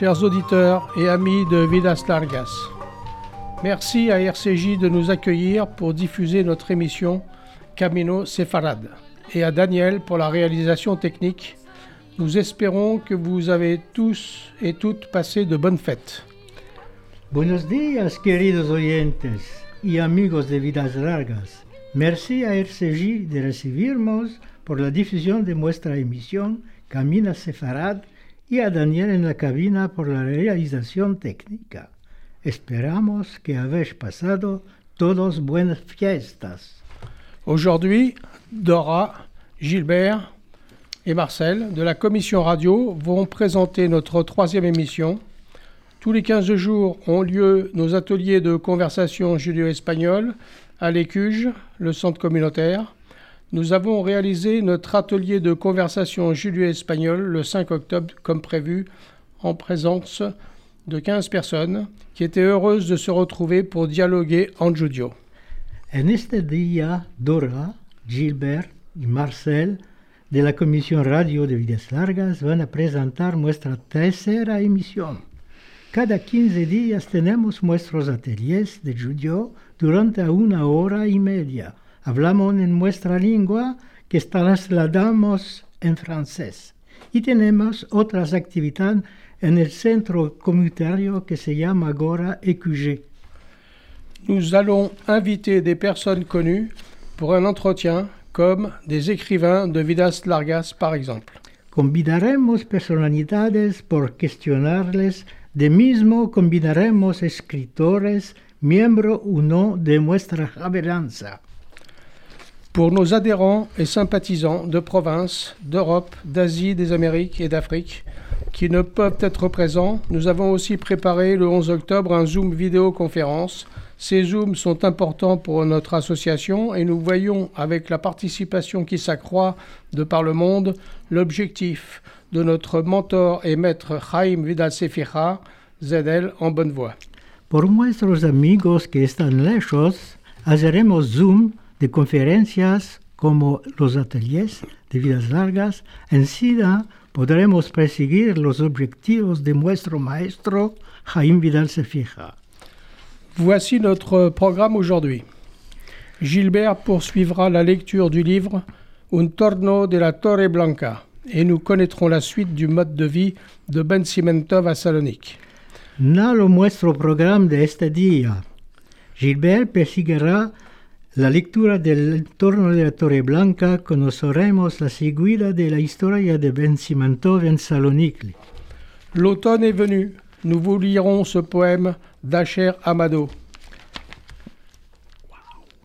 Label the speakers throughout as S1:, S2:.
S1: Chers auditeurs et amis de Vidas Largas. Merci à RCJ de nous accueillir pour diffuser notre émission Camino Sefarad et à Daniel pour la réalisation technique. Nous espérons que vous avez tous et toutes passé de bonnes fêtes.
S2: Buenos días, queridos oyentes y amigos de Vidas Largas. Merci à RCJ de recibirnos por la difusión de nuestra emisión Camina Sefarad y a Daniel en la cabina por la realización técnica. Esperamos que habéis pasado todos buenas fiestas.
S1: Aujourd'hui, Dora, Gilbert et Marcel de la commission radio vont présenter notre troisième émission. Tous les 15 jours ont lieu nos ateliers de conversation judéo-espagnole à l'Écuge, le centre communautaire. Nous avons réalisé notre atelier de conversation judéo-espagnole le 5 octobre comme prévu en présence de 15 personnes qui étaient heureuses de se retrouver pour dialoguer en judio.
S2: En este día, Dora, Gilbert y Marcel de la Comisión Radio de Vidas Largas van a presentar nuestra tercera emisión. Cada 15 días tenemos nuestros ateliers de judo durante una hora y media. Hablamos en nuestra lengua que trasladamos en francés. Y tenemos otras actividades en el centro comunitario que se llama Agora EQG.
S1: Nous allons inviter des personnes connues pour un entretien, comme des écrivains de Vidas Largas par exemple.
S2: Convidaremos personalidades por cuestionarles, de mismo convidaremos escritores, miembro o no de nuestra.
S1: Pour nos adhérents et sympathisants de province, d'Europe, d'Asie, des Amériques et d'Afrique qui ne peuvent être présents, nous avons aussi préparé le 11 octobre un Zoom vidéoconférence. Ces Zooms sont importants pour notre association et nous voyons avec la participation qui s'accroît de par le monde l'objectif de notre mentor et maître Jaime Vidal Sefira, ZL en bonne voie.
S2: Por nuestros amigos que están lejos, haremos Zoom de conferencias como los ateliers de vidas largas. Encima podremos perseguir los objetivos de nuestro maestro Jaime Vidal Sefira.
S1: Voici notre programme aujourd'hui. Gilbert poursuivra la lecture du livre Un torno de la Torre Blanca et nous connaîtrons la suite du mode de vie de Ben Cimentov à Salonique.
S2: Nalo nuestro programa de este día. Gilbert perseguirá la lectura del entorno de la Torre Blanca, conoceremos la seguida de la historia de Ben Cimentov en Salonique.
S1: L'automne est venu. Nous vous lirons ce poème d'Acher Amado.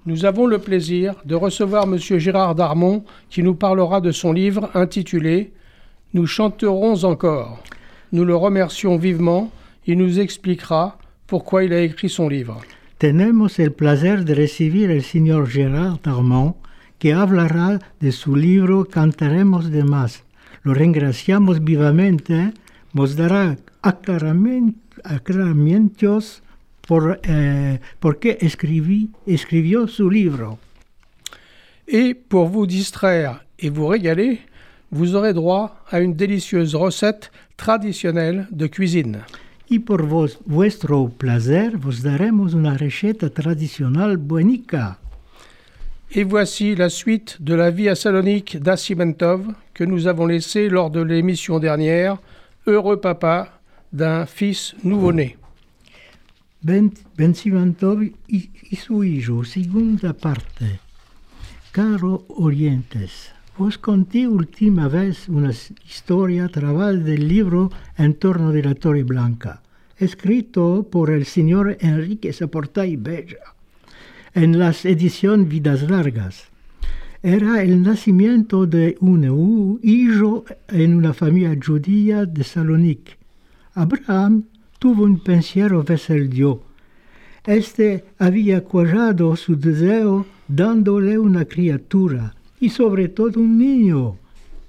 S1: Nous avons le plaisir de recevoir M. Gérard Darmon qui nous parlera de son livre intitulé Nous chanterons encore. Nous le remercions vivement. Il nous expliquera pourquoi il a écrit son livre.
S2: Tenemos el placer de recibir el señor Gerard Darmon, que hablará de su libro Cantaremos de más. Lo regraciamos vivamente, nos dará aclaramientos por, eh, por qué escribí, escribió su livre.
S1: Et pour vous distraire et vous régaler, vous aurez droit à une délicieuse recette traditionnelle de cuisine.
S2: Y por vos, vuestro placer vos daremos una receta tradicional buenica.
S1: Et voici la suite de la vie à Salonique d'Asimentov que nous avons laissée lors de l'émission dernière, Heureux papa d'un fils nouveau-né.
S2: Y, y su hijo, segunda parte. Caro Orientes, vos conté última vez una historia a del libro En torno de la Torre Blanca, escrito por el señor Enrique Saportay Bella, en las ediciones Vidas Largas. Era el nacimiento de un hijo en una familia judía de Salonique. Abraham tuvo un pensiero verso el Dios. Este había cuajado su deseo dándole una criatura y sobre todo un niño.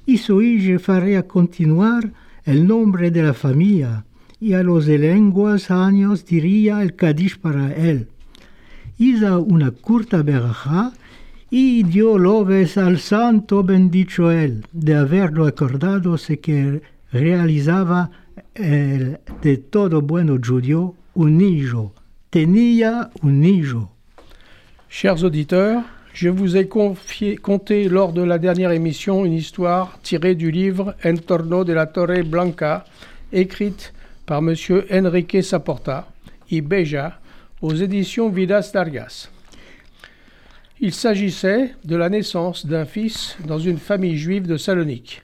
S2: Y su hijo faría continuar el nombre de la familia y a los lenguas años diría el Kadish para él. Hizo una curta verja y dio loves al santo bendicho él de haberlo acordado se que realizaba el de todo bueno judío un hijo, tenía un hijo.
S1: Chers auditeurs, je vous ai conté lors de la dernière émission une histoire tirée du livre En torno de la Torre Blanca, écrite par M. Enrique Saporta y Beja aux éditions Vidas Dargas. Il s'agissait de la naissance d'un fils dans une famille juive de Salonique.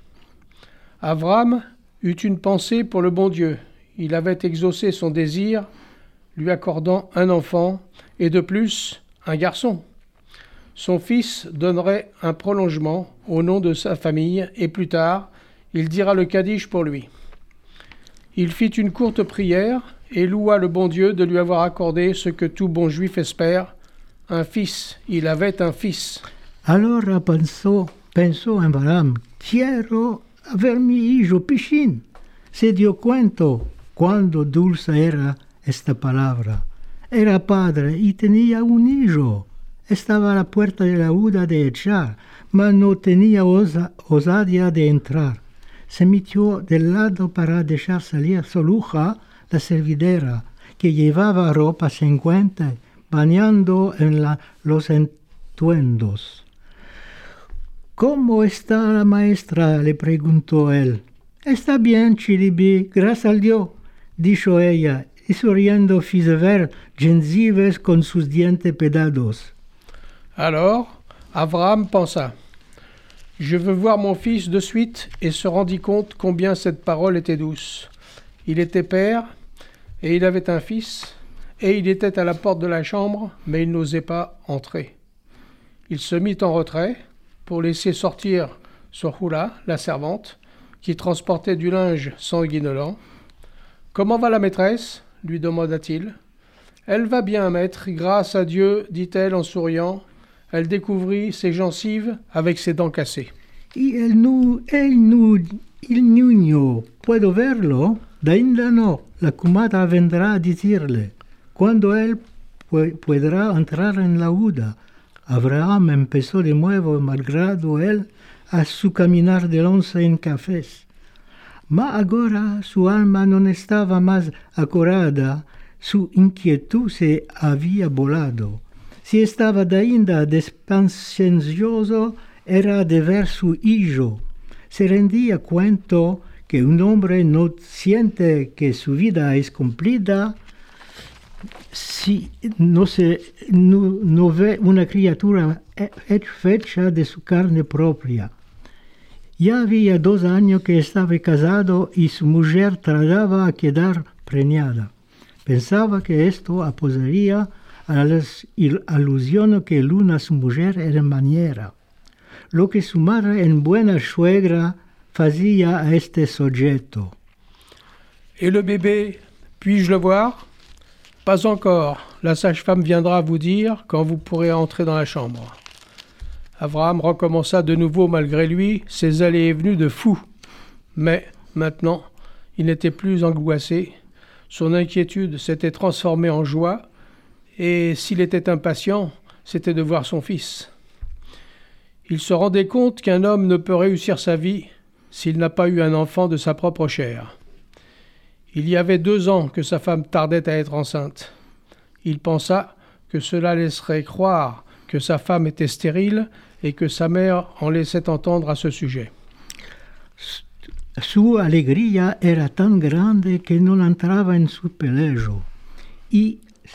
S1: Avram eut une pensée pour le bon Dieu. Il avait exaucé son désir, lui accordant un enfant et de plus un garçon. Son fils donnerait un prolongement au nom de sa famille et plus tard, il dira le Kaddish pour lui. Il fit une courte prière et loua le bon Dieu de lui avoir accordé ce que tout bon juif espère, un fils. Il avait un fils.
S2: Alors pensó, pensó Abraham, quiero ver mi hijo Pishin. Se dio cuenta cuando dulce era esta palabra. Era padre y tenía un hijo. Estaba a la puerta de la huda de echar, mas no tenía osa, osadía de entrar. Se metió del lado para dejar salir su luja, la servidera, que llevaba ropa cincuenta, bañando en la, los entuendos. ¿Cómo está la maestra? le preguntó él. Está bien, Chiribi, gracias al Dios, dijo ella, y sonriendo fizo ver con sus dientes pedados.
S1: Alors, Abraham pensa Je veux voir mon fils de suite et se rendit compte combien cette parole était douce. Il était père et il avait un fils, et il était à la porte de la chambre, mais il n'osait pas entrer. Il se mit en retrait pour laisser sortir Sohula, la servante, qui transportait du linge sanguinolent. Comment va la maîtresse? lui demanda-t-il. Elle va bien, maître, grâce à Dieu, dit-elle en souriant. Elle découvrit ses gencives avec ses dents cassées.
S2: El, nu, el, nu, il niño, puedo verlo? No, la cumata vendrá a decirle. Cuando él pu podrá entrar en la huda? Abraham empezó de nuevo, malgrado él, a su caminar de once en cafés. Ma agora su alma non estaba más acorada, su inquietud se había volado. Si estaba ainda despancioso, era de ver su hijo. Se rendía cuenta que un hombre no siente que su vida es cumplida si no, se, no, no ve una criatura hecha de su carne propia. Ya había dos años que estaba casado y su mujer trataba a quedar preñada. Pensaba que esto apoyaría a que Luna, su mujer, era maniera. Lo que su madre en buena suegra fazia à este sujeto.
S1: Et le bébé, puis-je le voir? Pas encore. La sage-femme viendra vous dire quand vous pourrez entrer dans la chambre. Abraham recommença de nouveau malgré lui ses allées et venues de fou. Mais maintenant, il n'était plus angoissé. Son inquiétude s'était transformée en joie, et s'il était impatient, c'était de voir son fils. Il se rendait compte qu'un homme ne peut réussir sa vie s'il n'a pas eu un enfant de sa propre chair. Il y avait deux ans que sa femme tardait à être enceinte. Il pensa que cela laisserait croire que sa femme était stérile et que sa mère en laissait entendre à ce sujet.
S2: Su alegría era tan grande que no entraba en su pelejo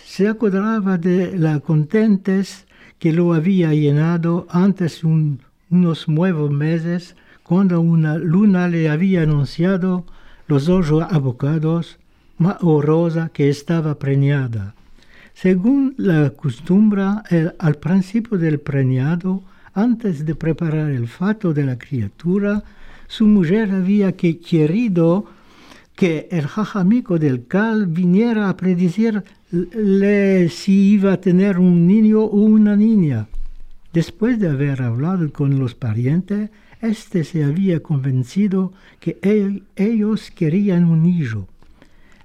S2: se acordaba de la contentes que lo había llenado antes un, unos nuevos meses cuando una luna le había anunciado los ojos abocados, más rosa que estaba preñada. Según la costumbre, al principio del preñado, antes de preparar el fato de la criatura, su mujer había que querido que el jajamico del cal viniera a predecirle si iba a tener un niño o una niña. Después de haber hablado con los parientes, este se había convencido que ellos querían un hijo.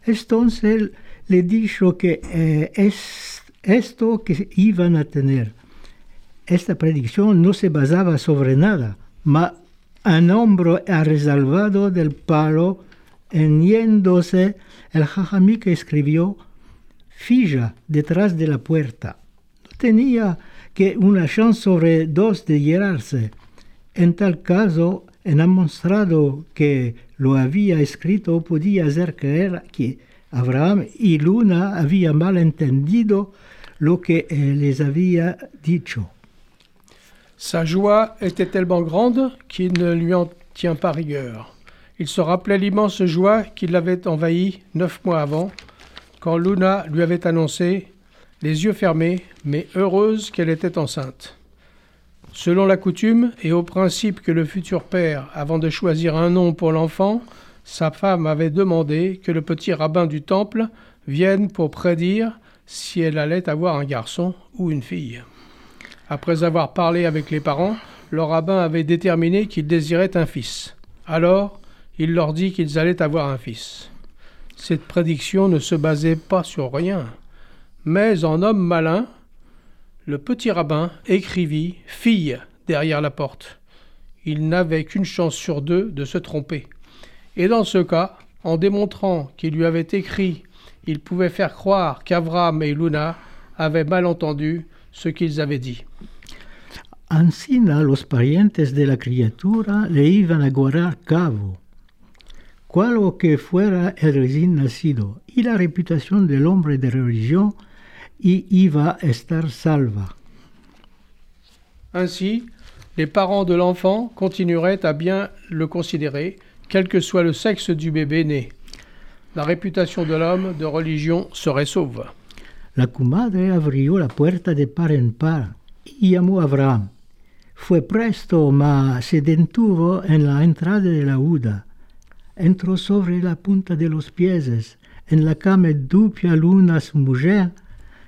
S2: Entonces le dijo que eh, es esto que iban a tener. Esta predicción no se basaba sobre nada, mas un hombro resalvado del palo En yéndose, el jajamica escribió Filla detrás de la puerta. No tenía que una chance sobre dos de llenarse. En tal caso, en ha mostrado que lo había escrito podía hacer creer que Abraham y Luna habían mal entendido lo que les había dicho.
S1: Sa joie était tellement grande qu'il ne lui en tient pas rigueur. Il se rappelait l'immense joie qui l'avait envahi neuf mois avant, quand Luna lui avait annoncé, les yeux fermés, mais heureuse qu'elle était enceinte. Selon la coutume et au principe que le futur père, avant de choisir un nom pour l'enfant, sa femme avait demandé que le petit rabbin du temple vienne pour prédire si elle allait avoir un garçon ou une fille. Après avoir parlé avec les parents, le rabbin avait déterminé qu'il désirait un fils. Alors, il leur dit qu'ils allaient avoir un fils. Cette prédiction ne se basait pas sur rien, mais en homme malin, le petit rabbin écrivit fille derrière la porte. Il n'avait qu'une chance sur deux de se tromper. Et dans ce cas, en démontrant qu'il lui avait écrit, il pouvait faire croire qu'Avram et Luna avaient mal entendu ce qu'ils avaient dit.
S2: Ancina los parientes de la criatura le iban a guardar cabo. Cual que fuera el recién nacido y la reputación del hombre de religión y iba a estar salva.
S1: Ainsi, les parents de l'enfant continueraient à bien le considérer, quel que soit le sexe du bébé né. La réputation de l'homme de religion serait sauve.
S2: La comadre abrió la puerta de par en par y llamó a Abraham. Fue presto, ma se detuvo en la entrada de la huda. Entró sobre la punta de los pies. En la cama dupia luna su mujer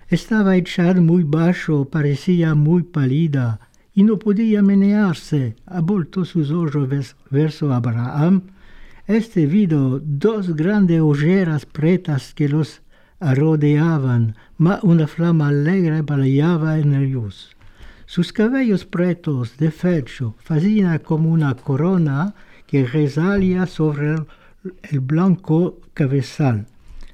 S2: estaba echada muy bajo, parecía muy pálida y no podía menearse. Aboltó sus ojos vers verso Abraham. Este vido dos grandes hogueras pretas que los rodeaban, ma una flama alegre brillaba en ellos. Sus cabellos pretos de fecho fazían como una corona que resalía sobre el, blanco cabezal.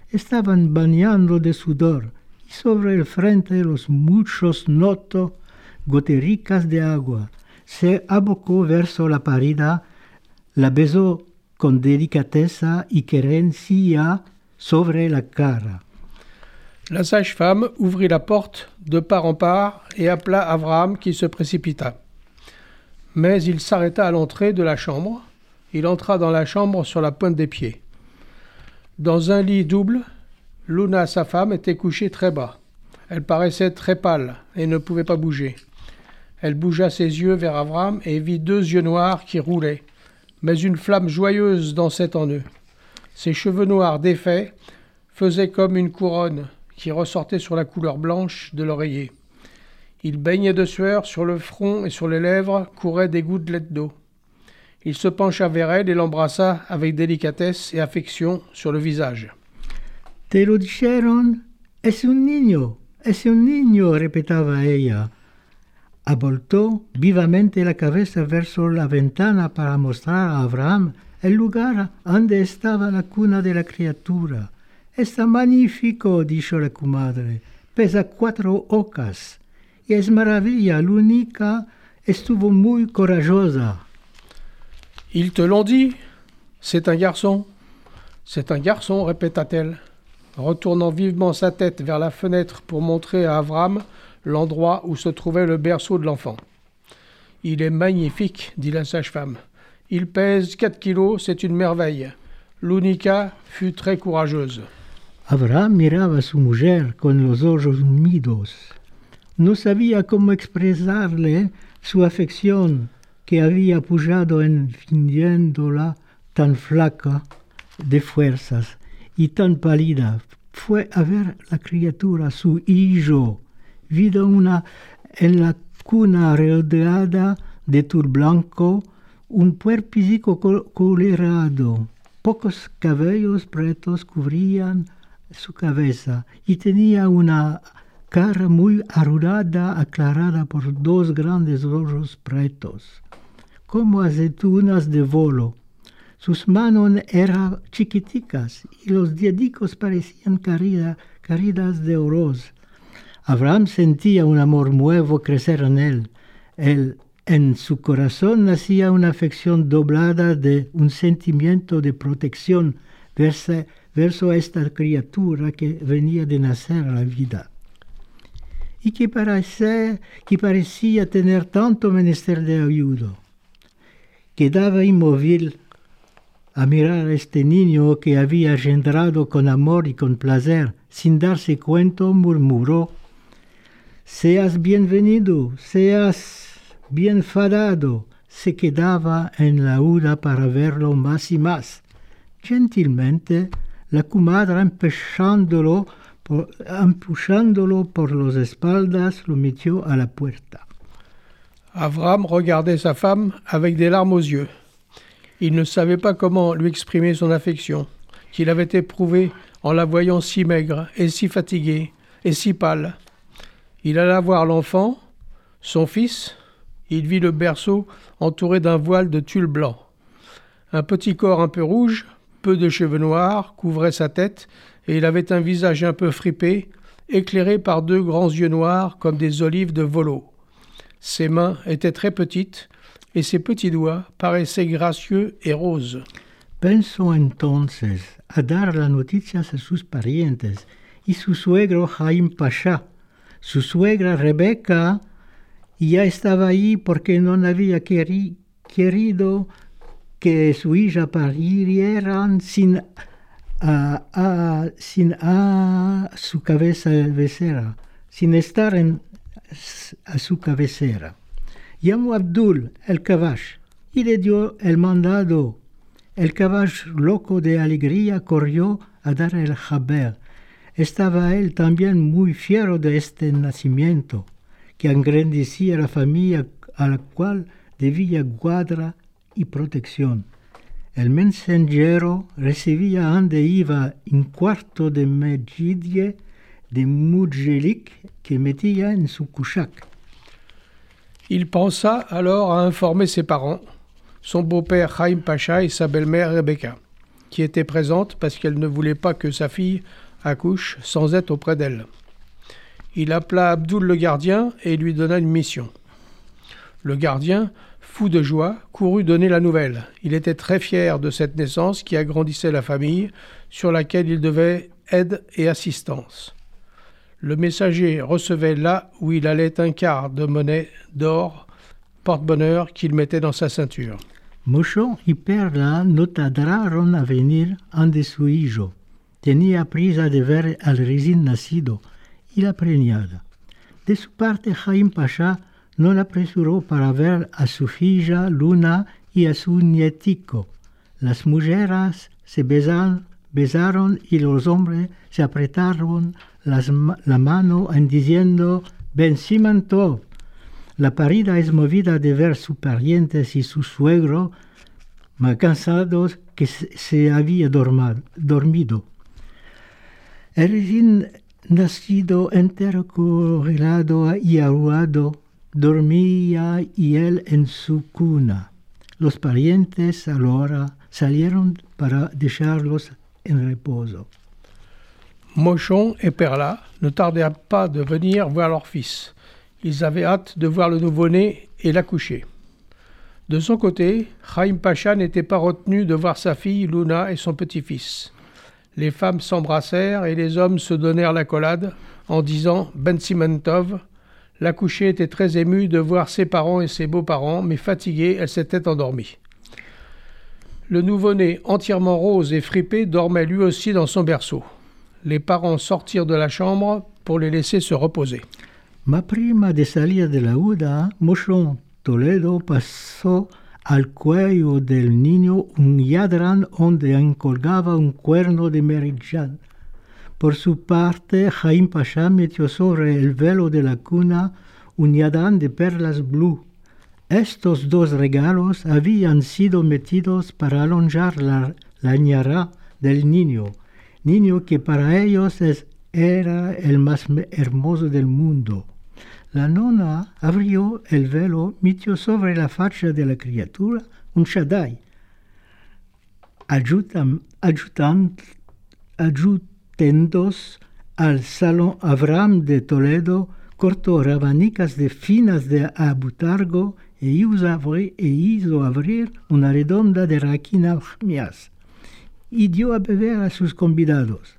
S2: Estaban bañando de sudor y sobre el frente los muchos noto gotericas de agua. Se abocó verso la parida, la besó con delicadeza y querencia sobre la cara.
S1: La sage-femme ouvrit la porte de part en part et appela Abraham qui se précipita. Mais il s'arrêta à l'entrée de la chambre. Il entra dans la chambre sur la pointe des pieds. Dans un lit double, Luna, sa femme, était couchée très bas. Elle paraissait très pâle et ne pouvait pas bouger. Elle bougea ses yeux vers Abraham et vit deux yeux noirs qui roulaient, mais une flamme joyeuse dansait en eux. Ses cheveux noirs défaits faisaient comme une couronne qui ressortait sur la couleur blanche de l'oreiller. Il baignait de sueur sur le front et sur les lèvres couraient des gouttelettes d'eau. Il se pencha vers elle et l'embrassa avec délicatesse et affection sur le visage.
S2: Te lo dijeron, es un niño, es un niño, repetaba ella. Aboltó vivamente la cabeza verso la ventana para mostrar a Abraham el lugar donde estaba la cuna de la criatura. Está magnífico, dijo la comadre. Pesa cuatro ocas. Y es maravilla, l'única estuvo muy corajosa.
S1: Ils te l'ont dit C'est un garçon. C'est un garçon, répéta-t-elle, retournant vivement sa tête vers la fenêtre pour montrer à Avram l'endroit où se trouvait le berceau de l'enfant. Il est magnifique, dit la sage-femme. Il pèse 4 kilos, c'est une merveille. L'Unica fut très courageuse.
S2: Abraham miraba su mujer con los ojos humidos. No sabía cómo expresarle su afección que había pujado en viéndola tan flaca de fuerzas y tan pálida. Fue a ver la criatura, su hijo, vido una en la cuna rodeada de tur blanco, un puerpicico colorado. Pocos cabellos pretos cubrían su cabeza y tenía una cara muy arrugada aclarada por dos grandes ojos pretos, como aceitunas de volo. Sus manos eran chiquiticas y los dedicos parecían carida, caridas de oros. Abraham sentía un amor nuevo crecer en él. él. En su corazón nacía una afección doblada de un sentimiento de protección verso, verso esta criatura que venía de nacer a la vida y que parecía, que parecía tener tanto menester de ayuda. Quedaba inmóvil a mirar a este niño que había engendrado con amor y con placer, sin darse cuenta, murmuró, Seas bienvenido, seas bien fadado, se quedaba en la huda para verlo más y más. Gentilmente, la comadre, empujándolo por, empujándolo por las espaldas, lo metió a la puerta.
S1: Avram regardait sa femme avec des larmes aux yeux. Il ne savait pas comment lui exprimer son affection, qu'il avait éprouvée en la voyant si maigre et si fatiguée et si pâle. Il alla voir l'enfant, son fils, il vit le berceau entouré d'un voile de tulle blanc. Un petit corps un peu rouge, peu de cheveux noirs, couvrait sa tête, et il avait un visage un peu fripé, éclairé par deux grands yeux noirs comme des olives de volo. Ses mains étaient très petites, et ses petits doigts paraissaient gracieux et roses.
S2: Pensó entonces a dar las noticias a sus parientes y su suegro Jaim Pasha. Su suegra Rebeca ya estaba ahí porque no había queri querido que su hija parieran sin a, sin a su cabeza becera, sin estar en, a su cabecera. Llamó Abdul el caballo y le dio el mandado. El caballo, loco de alegría, corrió a dar el jaber. Estaba él también muy fiero de este nacimiento, que engrandecía la familia a la cual debía guarda y protección. El mensajero recibía ande iba un cuarto de medjidie de mujelik que metía en su kushak.
S1: Il pensa alors à informer ses parents, son beau-père Chaim Pacha et sa belle-mère Rebecca, qui étaient présentes parce qu'elle ne voulait pas que sa fille accouche sans être auprès d'elle. Il appela Abdul le gardien et lui donna une mission. Le gardien, fou de joie, courut donner la nouvelle. Il était très fier de cette naissance qui agrandissait la famille, sur laquelle il devait aide et assistance. Le messager recevait là où il allait un quart de monnaie d'or, porte-bonheur qu'il mettait dans sa ceinture.
S2: Mocho y Perla no tardaron a venir ante su hijo. Tenía prisa de ver al nacido y la preñada. De su parte, Jaim Pasha no la apresuró para ver a su hija Luna y a su nietico. Las mujeres se besan, besaron y los hombres se apretaron la mano en diciendo Ben Simantov. La parida es movida de ver sus parientes y su suegro, más cansados que se, había dormido. El recién nacido entero correlado y arruado dormía y él en su cuna. Los parientes ahora salieron para dejarlos en reposo.
S1: Mochon et Perla ne tardèrent pas de venir voir leur fils. Ils avaient hâte de voir le nouveau-né et l'accoucher. De son côté, Chaim Pacha n'était pas retenu de voir sa fille Luna et son petit-fils. Les femmes s'embrassèrent et les hommes se donnèrent l'accolade en disant Ben Simentov. L'accouchée était très émue de voir ses parents et ses beaux-parents, mais fatiguée, elle s'était endormie. Le nouveau-né, entièrement rose et fripé, dormait lui aussi dans son berceau. Les parents sortirent de la chambre pour les laisser se reposer.
S2: Ma prima de salir de la huda, Mochon Toledo pasó al cuello del niño un yadran donde encolgaba un cuerno de merijan. Por su parte, Jaim Pasha metió sobre el velo de la cuna un yadran de perlas blue. Estos dos regalos habían sido metidos para alongar la, la ñara del niño, niño que para ellos es, era el más hermoso del mundo. La nona abrió el velo, metió sobre la facha de la criatura un shaddai. adjutam, adjutant, adjutendos al Salón Abraham de Toledo, cortó rabanicas de finas de abutargo e hizo, abrir, e hizo abrir una redonda de raquinamias y a beber a sus convidados.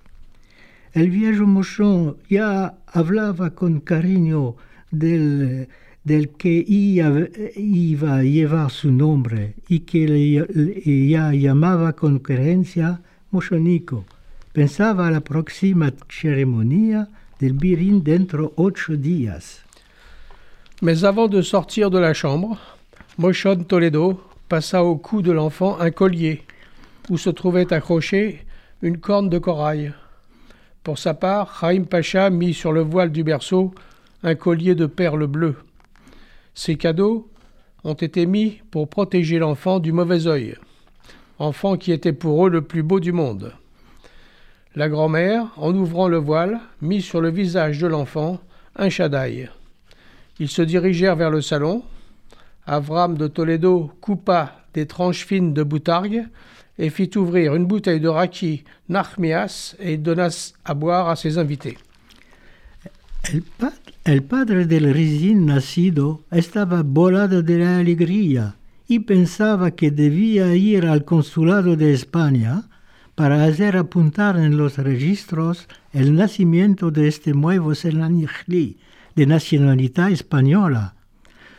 S2: El viejo mochón ya hablaba con cariño del, del que iba a llevar su nombre y que le, ya llamaba con creencia mochonico. Pensaba la próxima ceremonia del birin dentro ocho días.
S1: Mais avant de sortir de la chambre, Mochon Toledo passa au cou de l'enfant un collier où se trouvait accrochée une corne de corail. Pour sa part, Chaim Pacha mit sur le voile du berceau un collier de perles bleues. Ces cadeaux ont été mis pour protéger l'enfant du mauvais œil, enfant qui était pour eux le plus beau du monde. La grand-mère, en ouvrant le voile, mit sur le visage de l'enfant un chadaï. Ils se dirigèrent vers le salon. Avram de Toledo coupa des tranches fines de boutargue et fit ouvrir une bouteille de raki Nachmias et donna à boire a ses invités.
S2: El, pa el padre del recién nacido estaba volado de la alegría y pensaba que debía ir al consulado de España para hacer apuntar en los registros el nacimiento de este nuevo Selanijli de nacionalidad española.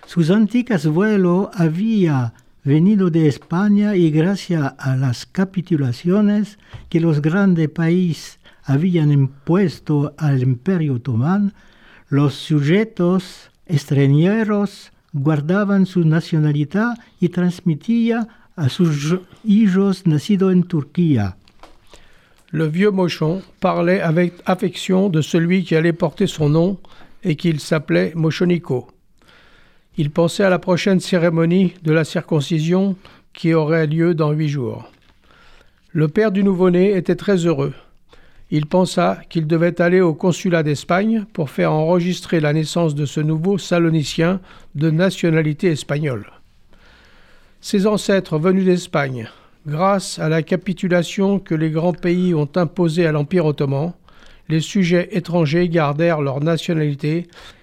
S2: Sus antiguos vuelos había venido de España y gracias a las capitulaciones que los grandes países habían impuesto al Imperio Otomán, los sujetos extranjeros guardaban su nacionalidad y transmitían a sus hijos nacidos en Turquía.
S1: Le vieux Mochon parlait avec affection de celui qui allait porter son nom et qu'il s'appelait Mochonico. Il pensait à la prochaine cérémonie de la circoncision qui aurait lieu dans huit jours. Le père du nouveau-né était très heureux. Il pensa qu'il devait aller au consulat d'Espagne pour faire enregistrer la naissance de ce nouveau Salonicien de nationalité espagnole. Ses ancêtres venus d'Espagne, grâce à la capitulation que les grands pays ont imposée à l'Empire ottoman, les sujets étrangers gardèrent leur nationalité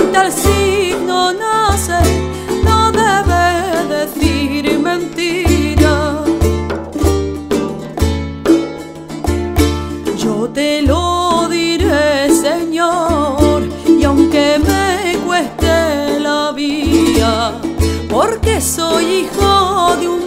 S1: en
S3: tal signo nace, no debe decir mentira. Yo te lo diré, Señor, y aunque me cueste la vía, porque soy hijo de un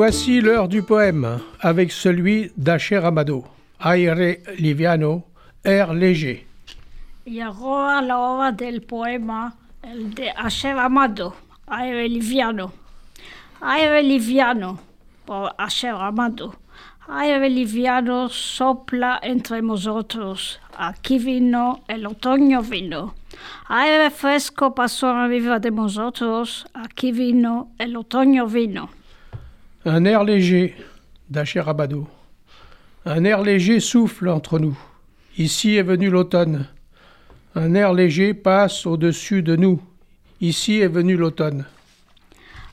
S1: voici l'heure du poème, avec celui d'Acher Amado, Aire Liviano, air léger.
S4: Llegó a la hora del poema, el de Asher Amado, Aire Liviano. Aire Liviano, por Asher Amado. Aire Liviano sopla entre nosotros. Aquí vino, el otoño vino. Aire fresco pasó arriba de nosotros. Aquí vino, el otoño vino.
S1: Un air léger d'Acher Amado. Un air léger souffle entre nous. Ici est venu l'automne. Un air léger passe au-dessus de nous. Ici est venu l'automne.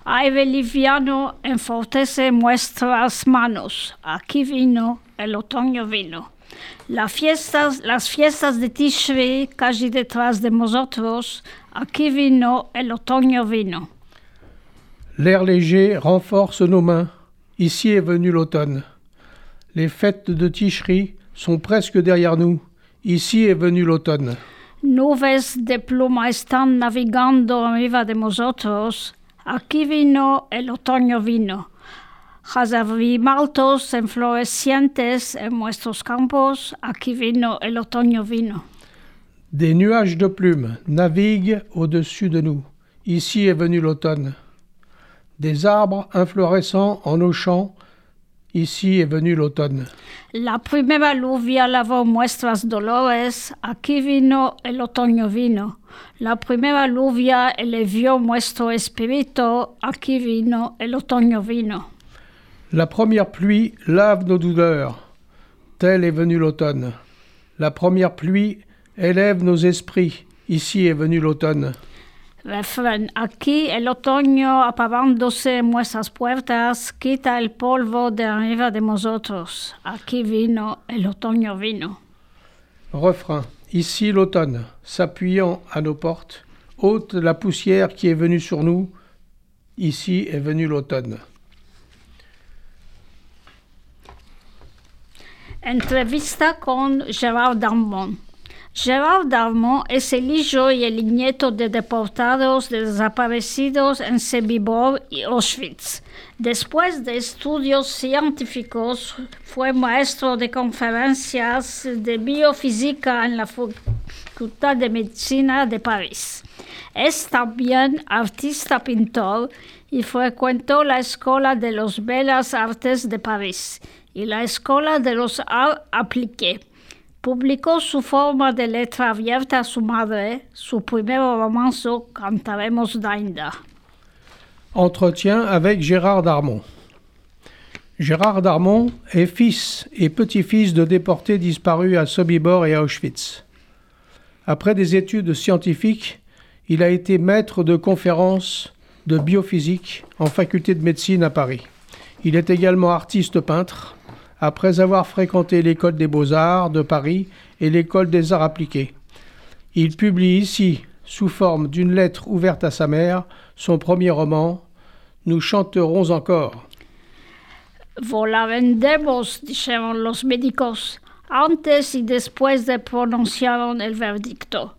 S4: Aire liviano enfortece nuestras manos. Aquí vino, el otoño vino. Las fiestas, las fiestas de Tishri, casi detrás de nosotros. aquí vino el otoño vino.
S1: L'air léger renforce nos mains. Ici est venu l'automne. Les fêtes de Ticherie sont presque derrière nous. Ici est venu l'automne.
S4: Nubes de pluma están navegando arriba de nosotros. Aquí vino el otoño vino. Jazavimaltos enflorecientes en nuestros campos. Aquí vino el otoño vino.
S1: Des nuages de plumes naviguent au-dessus de nous. Ici est venu l'automne. Des arbres inflorescents en nos champs. Ici est venu l'automne.
S4: La primera lluvia lavó nuestras dolores, aquí vino el otoño vino. La primera lluvia elevió nuestro espíritu, aquí vino el otoño vino.
S1: La première pluie lave nos douleurs. Tel est venu l'automne. La première pluie élève nos esprits. Ici est venu l'automne.
S4: Aquí el otoño en nuestras puertas, quita el polvo de arriba de nosotros. Aquí vino el otoño vino.
S1: Refrain. Ici l'automne, s'appuyant à nos portes, ôte la poussière qui est venue sur nous. Ici est venu l'automne.
S4: Entrevista con Gerard Darmon. Gerard Darmon es el hijo y el nieto de deportados desaparecidos en Sebibor y Auschwitz. Después de estudios científicos, fue maestro de conferencias de biofísica en la Facultad de Medicina de París. Es también artista pintor y frecuentó la Escuela de las Bellas Artes de París y la Escuela de los Arts Appliqués. Publicó su forma de letra abierta a su madre, su primer Cantaremos Dainda.
S1: Entretien avec Gérard Darmon. Gérard Darmon est fils et petit-fils de déportés disparus à Sobibor et à Auschwitz. Après des études scientifiques, il a été maître de conférences de biophysique en faculté de médecine à Paris. Il est également artiste peintre, après avoir fréquenté l'école des beaux-arts de Paris et l'école des arts appliqués. Il publie ici, sous forme d'une lettre ouverte à sa mère, son premier roman, Nous chanterons encore.
S4: Volaremos, dijeron los médicos, antes y después de pronunciaron el veredicto.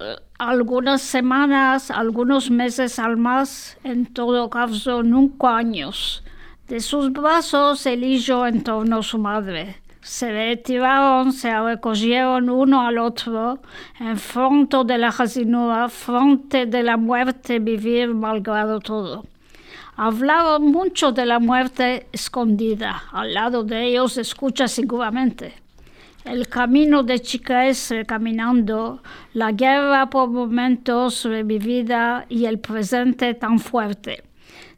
S4: Eh, algunas semanas, algunos meses al más, en todo caso nunca años. De sus brazos el hijo entornó su madre. Se retiraron, se recogieron uno al otro, en frente de la jacinura, frente de la muerte, vivir malgrado todo. Hablaron mucho de la muerte escondida. Al lado de ellos escucha seguramente. El camino de Chicaestre caminando, la guerra por momentos revivida y el presente tan fuerte.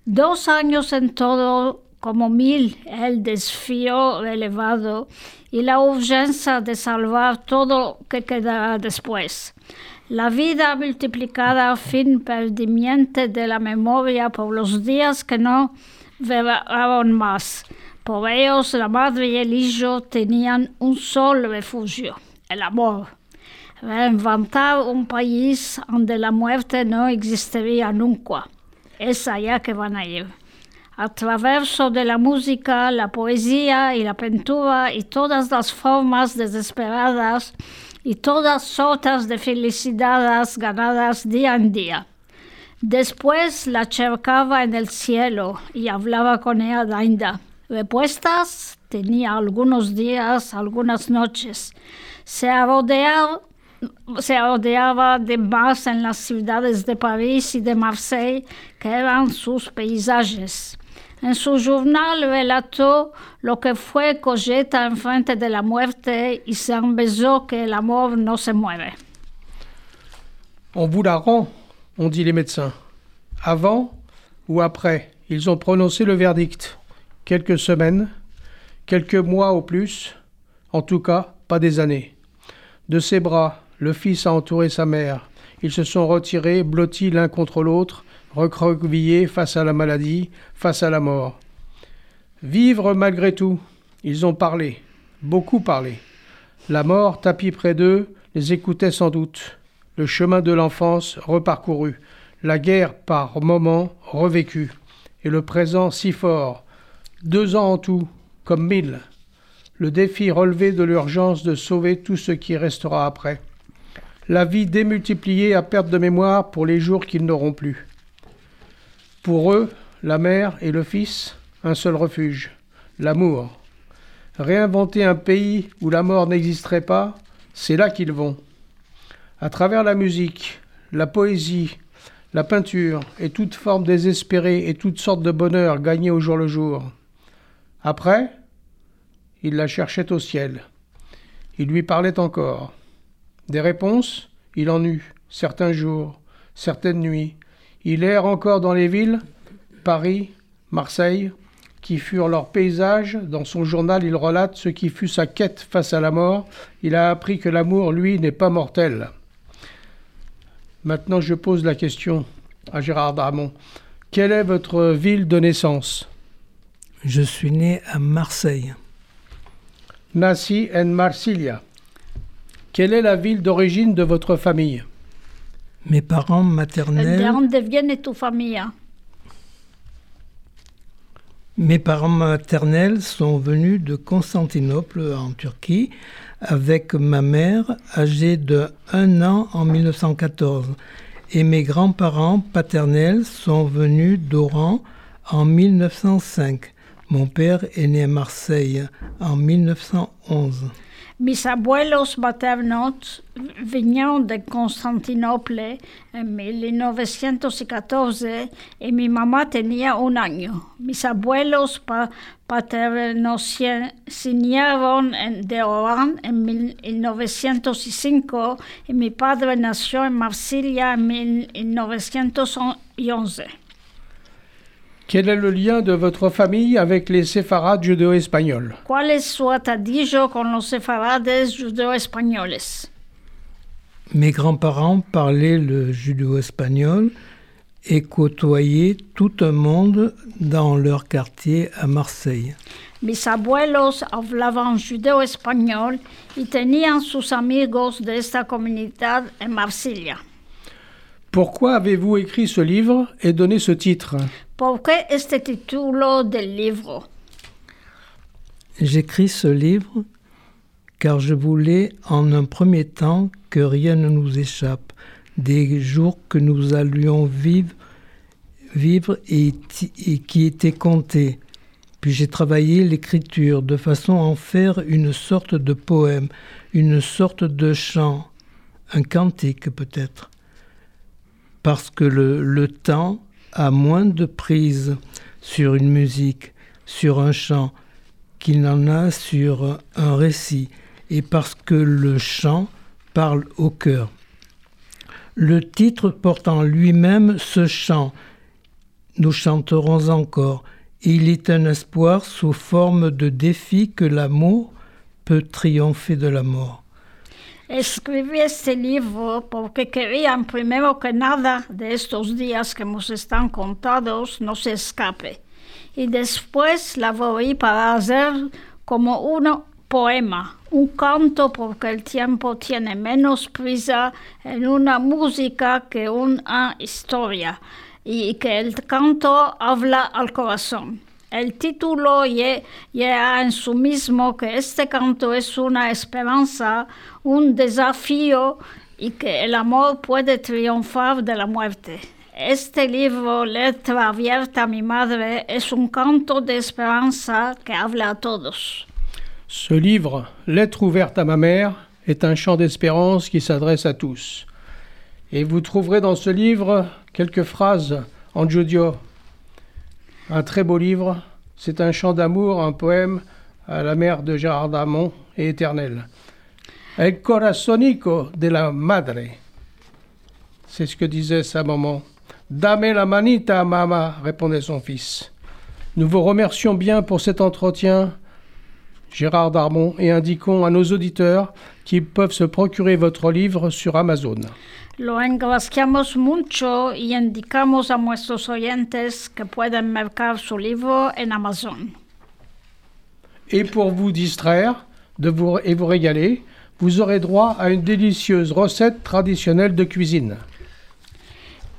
S4: Dos años en todo, como mil, el desfío elevado y la urgencia de salvar todo que quedará después. La vida multiplicada, fin perdimiento de la memoria por los días que no verán más. Por ellos la madre y el hijo tenían un solo refugio, el amor. Reinventar un país donde la muerte no existiría nunca. Es allá que van a ir. A través de la música, la poesía y la pintura y todas las formas desesperadas y todas sortas de felicidades ganadas día en día. Después la cercaba en el cielo y hablaba con ella Dainda. Repuestas tenía algunos días, algunas noches. Se rodeaba, se rodeaba de más en las ciudades de París y de Marseille, que eran sus paisajes. En su journal relató lo que fue Cogeta enfrente de la muerte y se embezó que el amor no se muere.
S1: On vous la rend, ont dit les médecins. Avant ou après, ils ont prononcé le verdict. Quelques semaines, quelques mois au plus, en tout cas pas des années. De ses bras, le fils a entouré sa mère. Ils se sont retirés, blottis l'un contre l'autre, recroquevillés face à la maladie, face à la mort. Vivre malgré tout. Ils ont parlé, beaucoup parlé. La mort, tapis près d'eux, les écoutait sans doute. le chemin de l'enfance reparcouru, la guerre par moments revécue, et le présent si fort, deux ans en tout, comme mille, le défi relevé de l'urgence de sauver tout ce qui restera après, la vie démultipliée à perte de mémoire pour les jours qu'ils n'auront plus. Pour eux, la mère et le fils, un seul refuge, l'amour. Réinventer un pays où la mort n'existerait pas, c'est là qu'ils vont. À travers la musique, la poésie, la peinture et toute forme désespérée et toutes sortes de bonheur gagné au jour le jour. Après, il la cherchait au ciel. Il lui parlait encore. Des réponses, il en eut, certains jours, certaines nuits. Il erre encore dans les villes, Paris, Marseille, qui furent leurs paysages. Dans son journal, il relate ce qui fut sa quête face à la mort. Il a appris que l'amour, lui, n'est pas mortel. Maintenant, je pose la question à Gérard Darmon. Quelle est votre ville de naissance?
S5: Je suis né à Marseille.
S1: Naci en Marsilia. Quelle est la ville d'origine de votre famille?
S5: Mes parents
S4: ¿De
S5: maternels,
S4: familia?
S5: mes parents maternels sont venus de Constantinople en Turquie avec ma mère âgée de 1 an en 1914 et mes grands-parents paternels sont venus d'Oran en 1905. Mon père est né à Marseille en 1911.
S4: Mis abuelos maternos vinieron de Constantinopla en 1914 y mi mamá tenía un año. Mis abuelos pa- paternos de Orán en 1905 y mi padre nació en Marsilia en 1911.
S1: Quel est le lien de votre famille avec les séfarades judéo-espagnols
S4: ¿Cuál es su atadillo con los sefarades judeo-españoles?
S5: Mes grands-parents parlaient le judéo-espagnol et côtoyaient tout un monde dans leur quartier à Marseille.
S4: Mis abuelos hablaban judeo-español y tenían sus amigos de esta comunidad en Marsilia.
S1: Pourquoi avez-vous écrit ce livre et donné ce titre?
S4: ¿Por qué este título del libro?
S5: J'écris ce livre car je voulais en un premier temps que rien ne nous échappe des jours que nous allions vivre, et, qui étaient comptés. Puis j'ai travaillé l'écriture de façon à en faire une sorte de poème, une sorte de chant, un cantique peut-être. Parce que le temps a moins de prise sur une musique, sur un chant, qu'il n'en a sur un récit, et parce que le chant parle au cœur. Le titre porte en lui-même ce chant. Nous chanterons encore. Il est un espoir sous forme de défi que l'amour peut triompher de la mort.
S4: Escribí este libro porque quería, primero que nada, de estos días que nos están contados, no se escape. Y después la volví para hacer como un poema, un canto porque el tiempo tiene menos prisa en una música que una historia y que el canto habla al corazón. El título lle- lleva en su mismo que este canto es una esperanza, un desafío y que el amor puede triunfar de la muerte. Este libro, Letra Abierta a mi Madre, es un canto de esperanza que habla a todos.
S1: Ce livre, Lettre ouverte à ma mère, est un chant d'espérance qui s'adresse à tous. Et vous trouverez dans ce livre quelques phrases en judio. Un très beau livre. C'est un chant d'amour, un poème à la mère de Gérard Damon et éternel. El corazonico de la madre. C'est ce que disait sa maman. Dame la manita, mama, répondait son fils. Nous vous remercions bien pour cet entretien. Gérard Darmon, et indiquons à nos auditeurs qu'ils peuvent se procurer votre livre sur Amazon.
S4: Lo engraciamos mucho y indicamos a nuestros oyentes que pueden mercar su libro en Amazon.
S1: Et pour vous distraire de vous, et vous régaler, vous aurez droit à une délicieuse recette traditionnelle de cuisine.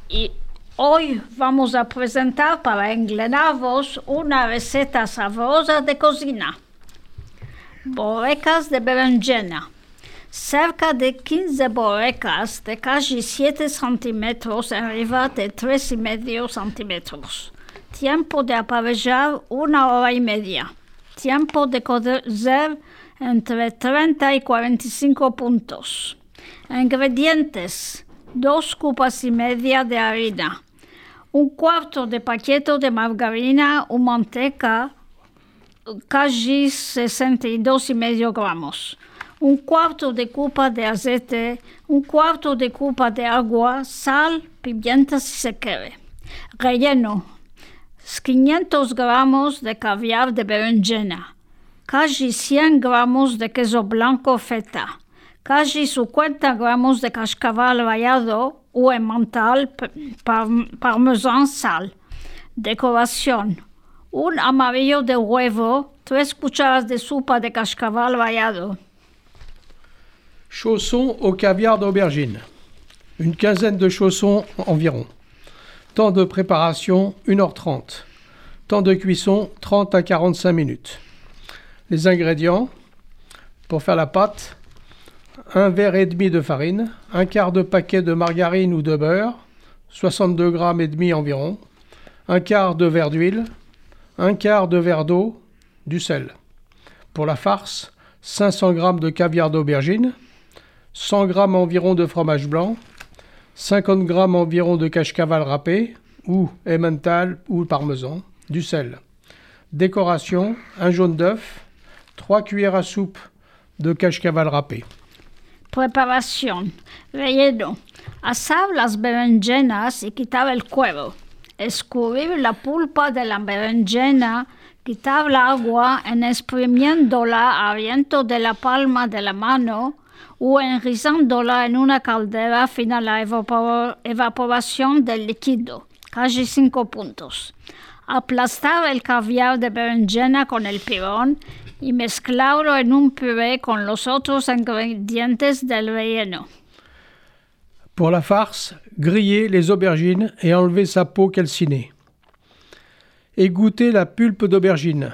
S4: Y hoy vamos a presentar para englenavos una receta sabrosa de cocina. Borrecas de berenjena. Cerca de 15 borrecas de casi 7 centímetros arriba de 3,5 centímetros. Tiempo de aparellar una hora y media. Tiempo de cocer entre 30 y 45 puntos. Ingredientes. Dos copas y media de harina. Un cuarto de paquete de margarina o manteca, casi 62 y medio gramos. Un cuarto de copa de aceite, un cuarto de copa de agua, sal, pimienta si se quiere. Relleno. 500 gramos de caviar de berenjena, casi 100 gramos de queso blanco feta, casi 50 gramos de cascaval rallado o emmental par parmesán sal. Decoración. Un amarillo de huevo, 3 cucharas de sopa de cascaval rallado.
S1: Chaussons au caviar d'aubergine. Une quinzaine de chaussons environ. Temps de préparation 1h30. Temps de cuisson 30 à 45 minutes. Les ingrédients pour faire la pâte un verre et demi de farine, un quart de paquet de margarine ou de beurre, 62 grammes et demi environ, un quart de verre d'huile, un quart de verre d'eau, du sel. Pour la farce, 500 grammes de caviar d'aubergine, 100 grammes environ de fromage blanc, 50 grammes environ de cache-caval râpé ou emmental ou parmesan, du sel. Décoration, un jaune d'œuf, 3 cuillères à soupe de cache-caval râpé.
S4: Preparación. Relleno. Asar las berenjenas y quitar el cuero. Escurrir la pulpa de la berenjena, quitar el agua en exprimiéndola a viento de la palma de la mano o enrizándola en una caldera fina la evapor evaporación del líquido, casi 5 puntos. Aplastar el caviar de berenjena con el pirón y mezclarlo en un puré con los otros ingredientes del relleno.
S1: Pour la farce, griller les aubergines et enlever sa peau calcinée. Égoutter la pulpe d'aubergine.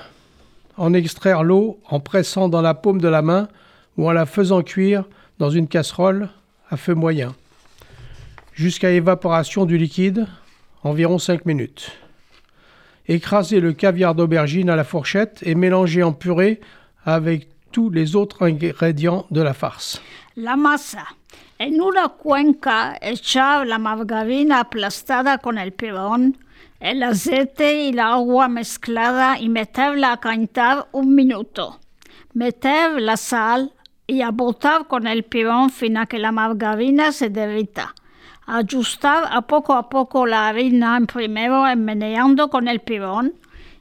S1: En extraire l'eau en pressant dans la paume de la main ou en la faisant cuire dans une casserole à feu moyen. Jusqu'à évaporation du liquide, environ 5 minutes. Écraser le caviar d'aubergine à la fourchette et mélanger en purée avec tous les autres ingrédients de la farce.
S4: La masa. En una cuenca echar la margarina aplastada con el pirón, el aceite y el agua mezclada y meterla a calentar un minuto. Meter la sal y abotar con el pirón fina que la margarina se derrita. Ajustar a poco a poco la harina primero meneando con el pirón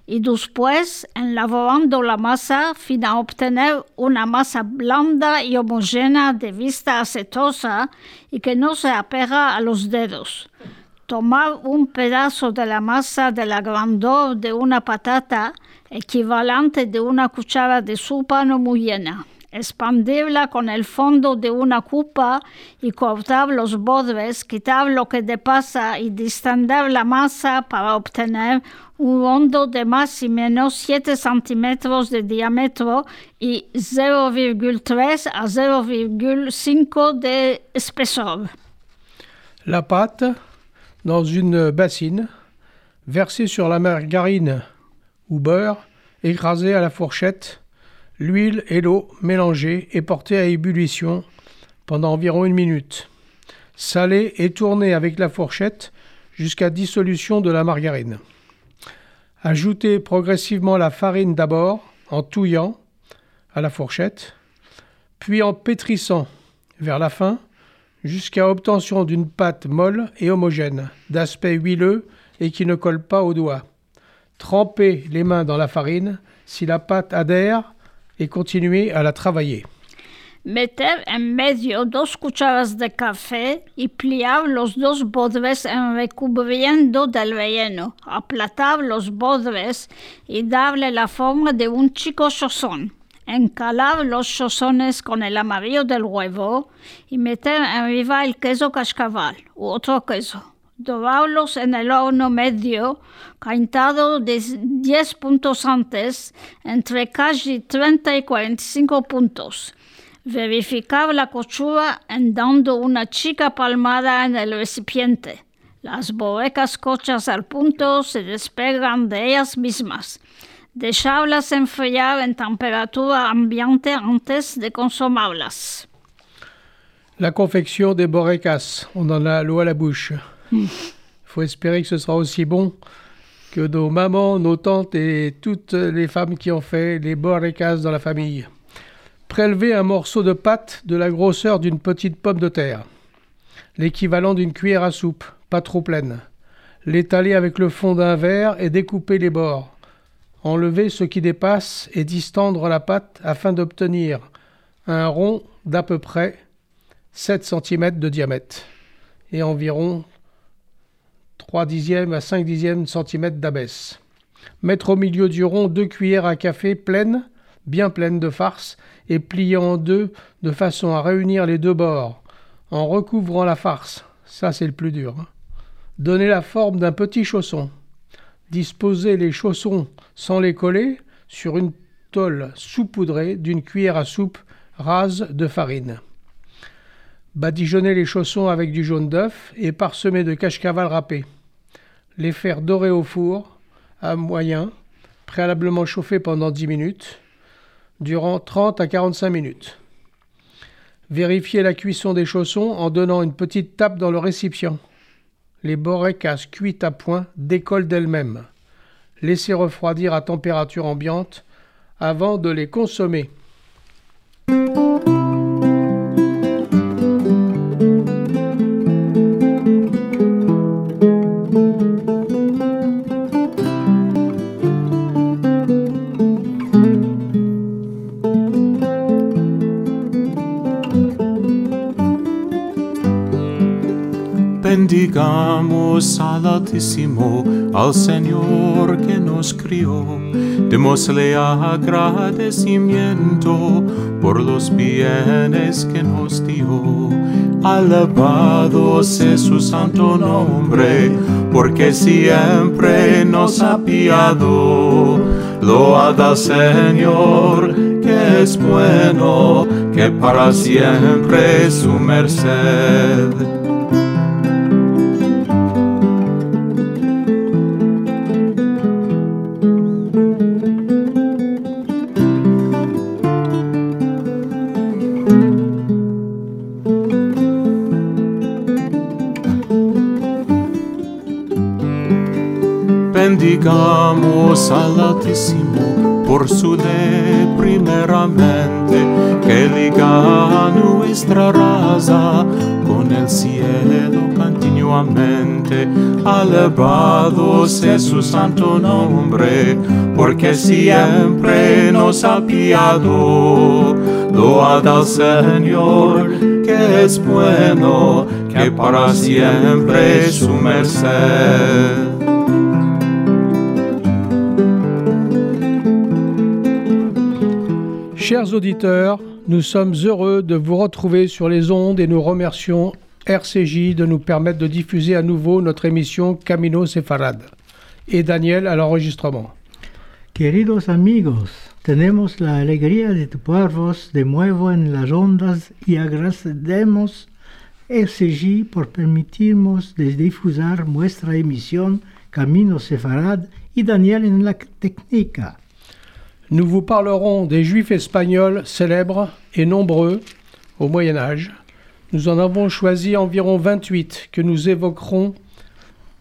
S4: y después enlavorando la masa fina obtener una masa blanda y homogénea de vista acetosa y que no se apega a los dedos. Tomar un pedazo de la masa de la grandor de una patata equivalente de una cuchara de sopa no muy llena. Expandirla con el fondo de una copa y cortar los bordes, quitar lo que depasa y distender la masa para obtener un rondo de más y menos 7 centímetros de diámetro y 0,3 a 0,5 de espesor.
S1: La pâte dans une bassine, versée sur la margarine ou beurre, écrasée à la fourchette, l'huile et l'eau mélangées et portées à ébullition pendant environ une minute. Saler et tourner avec la fourchette jusqu'à dissolution de la margarine. Ajoutez progressivement la farine d'abord en touillant à la fourchette, puis en pétrissant vers la fin jusqu'à obtention d'une pâte molle et homogène, d'aspect huileux et qui ne colle pas aux doigts. Trempez les mains dans la farine. Si la pâte adhère, et continuer à la travailler.
S4: Meter en medio dos cucharas de café y pliar los dos bordes en recubriendo del relleno. Aplatar los bordes y darle la forma de un chico chozón. encalaban los chozones con el amarillo del huevo y metían arriba el queso cascaval u otro queso. Dorados en el horno medio, calentado de 10 puntos antes, entre casi 30 y 45 puntos. Verificar la costura en dando una chica palmada en el recipiente. Las borrecas cochas al punto se despegan de ellas mismas. Dejarlas enfriar en temperatura ambiente antes de consumarlas.
S1: La confection des borecas, on en a l'eau à la bouche. Il faut espérer que ce sera aussi bon que nos mamans, nos tantes et toutes les femmes qui ont fait les borecas dans la famille. Prélever un morceau de pâte de la grosseur d'une petite pomme de terre, l'équivalent d'une cuillère à soupe, pas trop pleine. L'étaler avec le fond d'un verre et découper les bords. Enlever ce qui dépasse et distendre la pâte afin d'obtenir un rond d'à peu près 7 cm de diamètre et environ 3 dixièmes à 5 dixièmes de d'abaisse. Mettre au milieu du rond deux cuillères à café pleines, bien pleines de farce, et plier en deux de façon à réunir les deux bords, en recouvrant la farce. Ça, c'est le plus dur. hein. Donner la forme d'un petit chausson. Disposer les chaussons sans les coller sur une tôle saupoudrée d'une cuillère à soupe rase de farine. Badigeonner les chaussons avec du jaune d'œuf et parsemer de cache-caval râpé. Les faire dorer au four à moyen, préalablement chauffé pendant 10 minutes, durant 30 à 45 minutes. Vérifier la cuisson des chaussons en donnant une petite tape dans le récipient. Les borecas cuites à point décollent d'elles-mêmes. Laisser refroidir à température ambiante avant de les consommer.
S6: Bendigamos al Altísimo, al Señor que nos crió. Démosle agradecimiento por los bienes que nos dio. Alabado sea su santo nombre, porque siempre nos ha piado. Load al Señor, que es bueno, que para siempre es su merced. Bendigamos al Altísimo por su ley primeramente, que liga nuestra raza con el cielo continuamente. Alabado sea su santo nombre, porque siempre nos ha piado. Load al Señor, que es bueno, que para siempre su merced.
S1: Chers auditeurs, nous sommes heureux de vous retrouver sur les ondes et nous remercions RCJ de nous permettre de diffuser à nouveau notre émission Camino Sefarad et Daniel à l'enregistrement.
S2: Queridos amigos, tenemos la alegría de toparvos de nuevo en las ondas y agradecemos RCJ por permitirnos de difusar nuestra emisión Camino Sefarad y Daniel en la técnica.
S1: Nous vous parlerons des Juifs espagnols célèbres et nombreux au Moyen Âge. Nous en avons choisi environ 28 que nous évoquerons.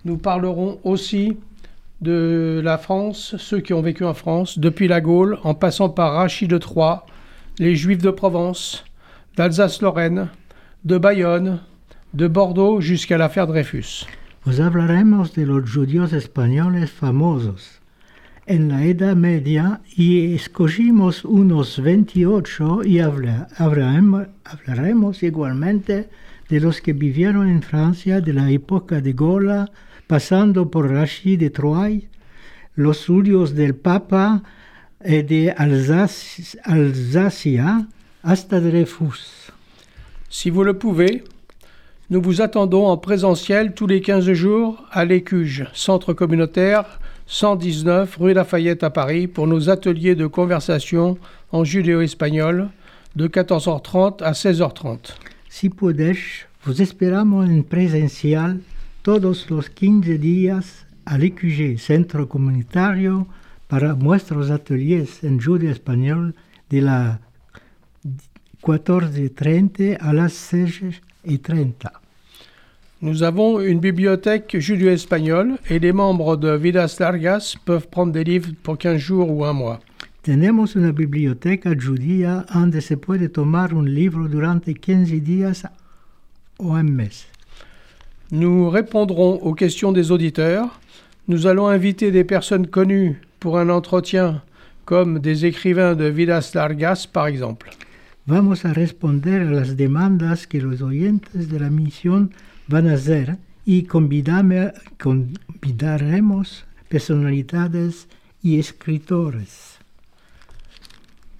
S1: Nous parlerons aussi de la France, ceux qui ont vécu en France, depuis la Gaule, en passant par Rachid de Troyes, les Juifs de Provence, d'Alsace-Lorraine, de Bayonne, de Bordeaux jusqu'à l'affaire Dreyfus.
S2: De los en la Edad Media y escogimos unos 28 y habla- hablaremos, de los que vivieron en Francia de la época de Gola, pasando por Rachid de Troyes, los judíos del Papa et de Alsace, Alsacia hasta Dreyfus.
S1: Si vous le pouvez, nous vous attendons en présentiel tous les 15 jours à l'Écuge, centre communautaire 119 rue Lafayette à Paris, pour nos ateliers de conversation en judéo-espagnol de 14h30 à 16h30.
S2: Si podéis, vos esperamos en presencial todos los 15 días al EQG, Centro Comunitario, para nuestros ateliers en judeo español de la 14.30 à las 16.30.
S1: Nous avons une bibliothèque judéo-espagnole et les membres de Vidas Largas peuvent prendre des livres pour 15 jours ou un mois.
S2: Tenemos una biblioteca judía donde se puede tomar un libro durante 15 días o un mes.
S1: Nous répondrons aux questions des auditeurs. Nous allons inviter des personnes connues pour un entretien, comme des écrivains de Vidas Largas par exemple.
S2: Vamos a responder a las demandas que los oyentes de la misión van a hacer y convidame- convidaremos personalidades y escritores.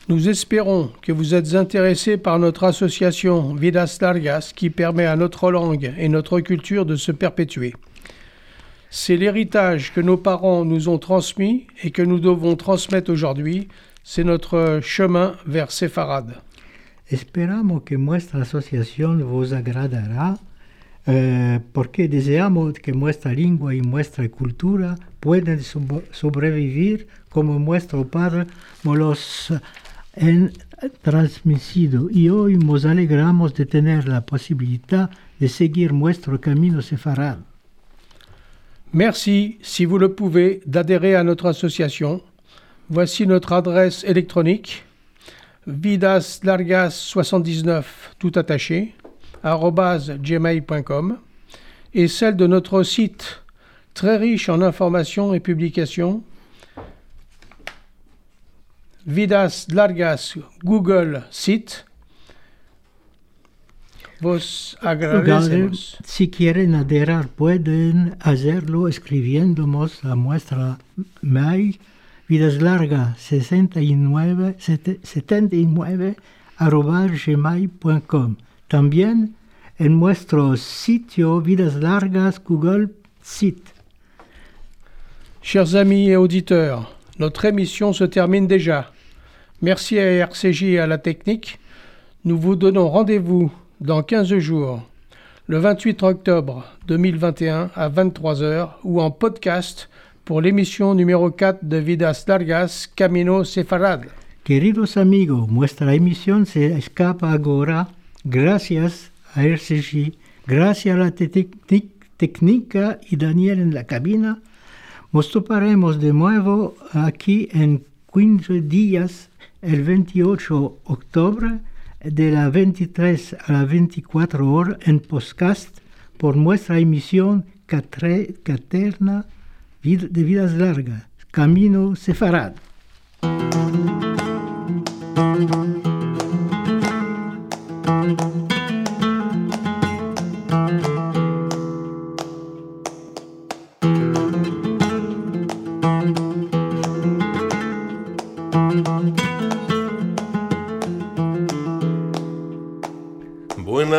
S1: Nous espérons que vous êtes intéressés par notre association Vidas Largas qui permet à notre langue et notre culture de se perpétuer. C'est l'héritage que nos parents nous ont transmis et que nous devons transmettre aujourd'hui. C'est notre chemin vers Séfarade.
S2: Esperamos que nuestra asociación vos agradará eh, porque deseamos que nuestra lengua y nuestra cultura puedan sob- sobrevivir como nuestro padre nos los han transmitido y hoy nos alegramos de tener la posibilidad de seguir nuestro camino sefarad.
S1: Merci, si vous le pouvez, d'adhérer à notre association. Voici notre adresse électronique vidaslargas79 tout attaché gmail.com et celle de notre site très riche en informations et publications Vidas Largas Google site Vos agradecemos.
S2: Si quieren adherar, pueden hacerlo escribiéndonos a nuestra mail vidaslarga 69 sete- 79 arroba gmail.com. También en nuestro sitio Vidas Largas Google Site.
S1: Chers amis et auditeurs, notre émission se termine déjà. Merci à RCJ et à la technique. Nous vous donnons rendez-vous dans 15 jours, le 28 octobre 2021 à 23h ou en podcast pour l'émission numéro 4 de Vidas Largas Camino Sefarad.
S2: Queridos amigos, nuestra emisión se escapa ahora gracias a RCG, gracias a la técnica y Daniel en la cabina. Nos toparemos de nuevo aquí en 15 días, el 28 de octubre, de la 23 a la 24 horas en podcast por nuestra emisión caterna de vidas largas, Camino Sefarad.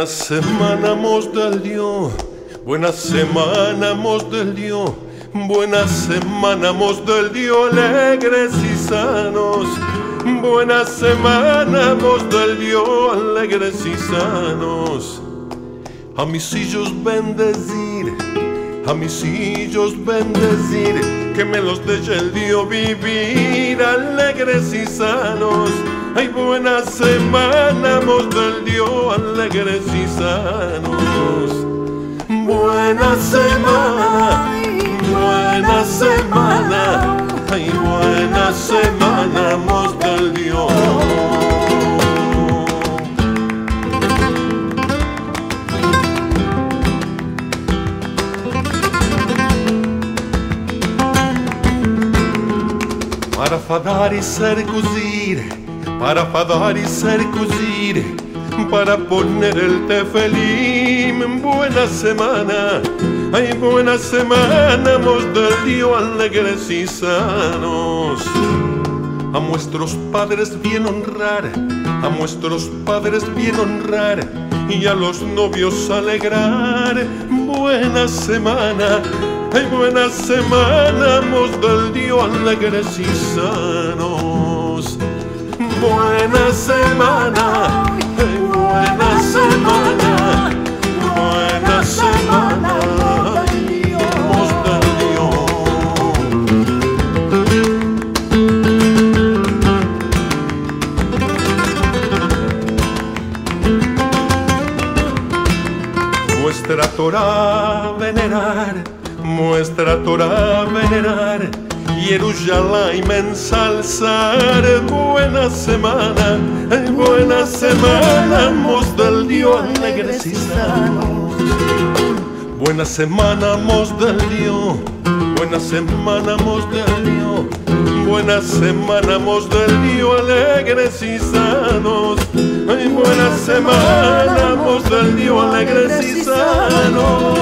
S7: Buena semana, mos del Dios. Buena semana, mos del Dios. Buena semana, mos del Dios, alegres y sanos. Buena semana, mos del Dios, alegres y sanos. A mis hijos bendecir, a mis hijos bendecir, que me los deje el Dios vivir alegres y sanos. Ay, buena semana, mos del Dios, alegres y sanos. Buena semana, buena semana, ay, buena semana, mos del Dios. Para fadar y ser cosir, para fadar y ser cosir, para poner el té feliz. Buena semana, ay, buena semana, del Dios alegres y sanos. a nuestros padres bien honrar, a nuestros padres bien honrar y a los novios alegrar. Buena semana, ay buena semana, mos del Dios alegres y sanos. Buena semana, buena semana, buena semana. mos del Dios. Muestra Torah venerar, Torah venerar, Jerusalén ensalzar. Buena semana, buena semana, mos del Dios alegres y sanos. Buena semana, mos del Dios, buena semana, mos del Dios. Buena semana, mos del Dios alegres y sanos. Buena semana, mos del Dios alegres y sanos.